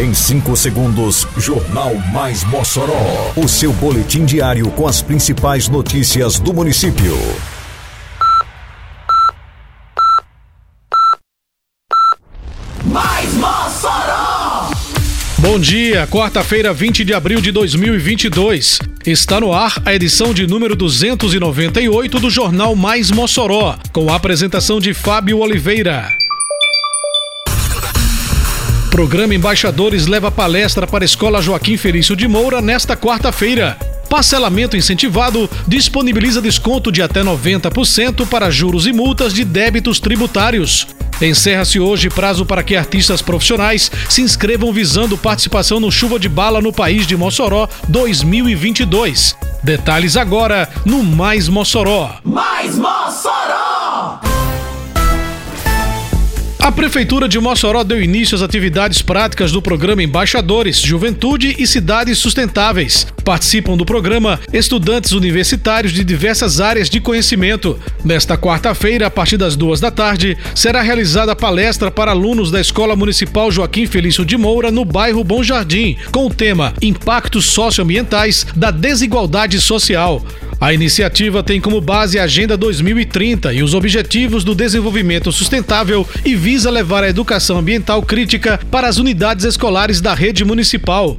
Em 5 segundos, Jornal Mais Mossoró. O seu boletim diário com as principais notícias do município. Mais Mossoró! Bom dia, quarta-feira, 20 de abril de 2022. Está no ar a edição de número 298 do Jornal Mais Mossoró, com a apresentação de Fábio Oliveira. Programa Embaixadores leva palestra para a Escola Joaquim Felício de Moura nesta quarta-feira. Parcelamento incentivado disponibiliza desconto de até 90% para juros e multas de débitos tributários. Encerra-se hoje prazo para que artistas profissionais se inscrevam visando participação no Chuva de Bala no País de Mossoró 2022. Detalhes agora no Mais Mossoró. Mais Mossoró! A Prefeitura de Mossoró deu início às atividades práticas do programa Embaixadores, Juventude e Cidades Sustentáveis. Participam do programa estudantes universitários de diversas áreas de conhecimento. Nesta quarta-feira, a partir das duas da tarde, será realizada a palestra para alunos da Escola Municipal Joaquim Felício de Moura, no bairro Bom Jardim, com o tema Impactos Socioambientais da Desigualdade Social. A iniciativa tem como base a Agenda 2030 e os Objetivos do Desenvolvimento Sustentável e visa levar a educação ambiental crítica para as unidades escolares da rede municipal.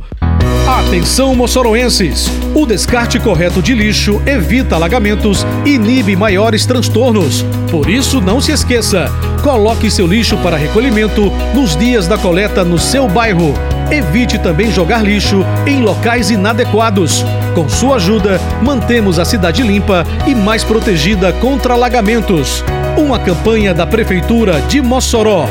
Atenção, moçoroenses! O descarte correto de lixo evita alagamentos e inibe maiores transtornos. Por isso, não se esqueça: coloque seu lixo para recolhimento nos dias da coleta no seu bairro. Evite também jogar lixo em locais inadequados. Com sua ajuda, mantemos a cidade limpa e mais protegida contra alagamentos. Uma campanha da Prefeitura de Mossoró.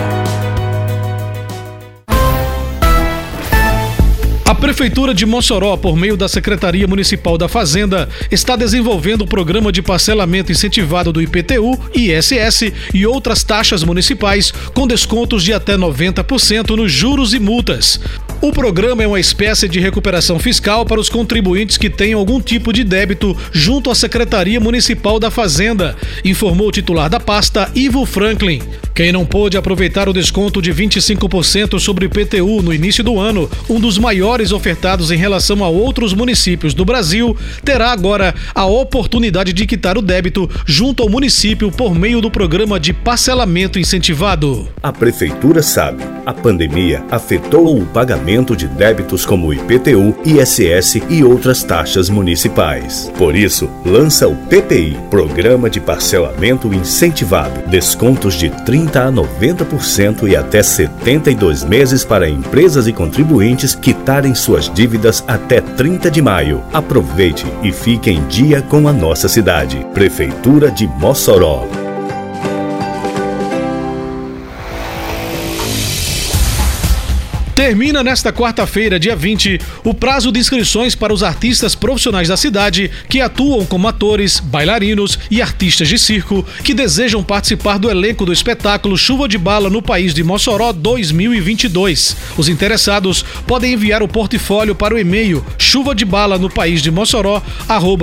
A Prefeitura de Mossoró, por meio da Secretaria Municipal da Fazenda, está desenvolvendo o programa de parcelamento incentivado do IPTU, ISS e outras taxas municipais com descontos de até 90% nos juros e multas. O programa é uma espécie de recuperação fiscal para os contribuintes que tenham algum tipo de débito junto à Secretaria Municipal da Fazenda, informou o titular da pasta, Ivo Franklin. Quem não pôde aproveitar o desconto de 25% sobre o IPTU no início do ano, um dos maiores ofertados em relação a outros municípios do Brasil, terá agora a oportunidade de quitar o débito junto ao município por meio do programa de parcelamento incentivado. A Prefeitura sabe, a pandemia afetou o pagamento de débitos como IPTU, ISS e outras taxas municipais. Por isso, lança o PPI, Programa de Parcelamento Incentivado. Descontos de 30 a 90% e até 72 meses para empresas e contribuintes quitarem suas dívidas até 30 de maio. Aproveite e fique em dia com a nossa cidade. Prefeitura de Mossoró. Termina nesta quarta-feira, dia 20, o prazo de inscrições para os artistas profissionais da cidade que atuam como atores, bailarinos e artistas de circo que desejam participar do elenco do espetáculo Chuva de Bala no País de Mossoró 2022. Os interessados podem enviar o portfólio para o e-mail chuva de bala no país de Mossoró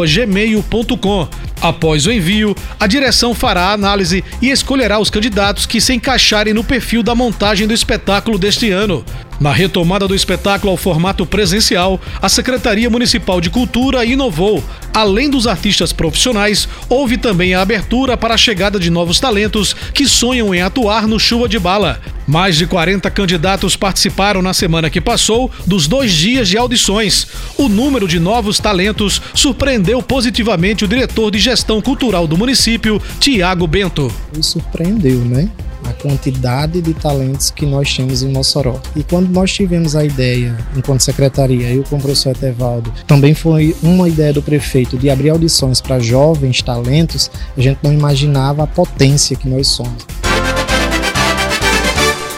gmail.com. Após o envio, a direção fará a análise e escolherá os candidatos que se encaixarem no perfil da montagem do espetáculo deste ano. Na retomada do espetáculo ao formato presencial, a Secretaria Municipal de Cultura inovou. Além dos artistas profissionais, houve também a abertura para a chegada de novos talentos que sonham em atuar no Chuva de Bala. Mais de 40 candidatos participaram na semana que passou dos dois dias de audições. O número de novos talentos surpreendeu positivamente o diretor de gestão cultural do município, Tiago Bento. Me surpreendeu, né? Quantidade de talentos que nós temos em Mossoró. E quando nós tivemos a ideia, enquanto secretaria, eu com o professor Etevaldo, também foi uma ideia do prefeito de abrir audições para jovens talentos, a gente não imaginava a potência que nós somos.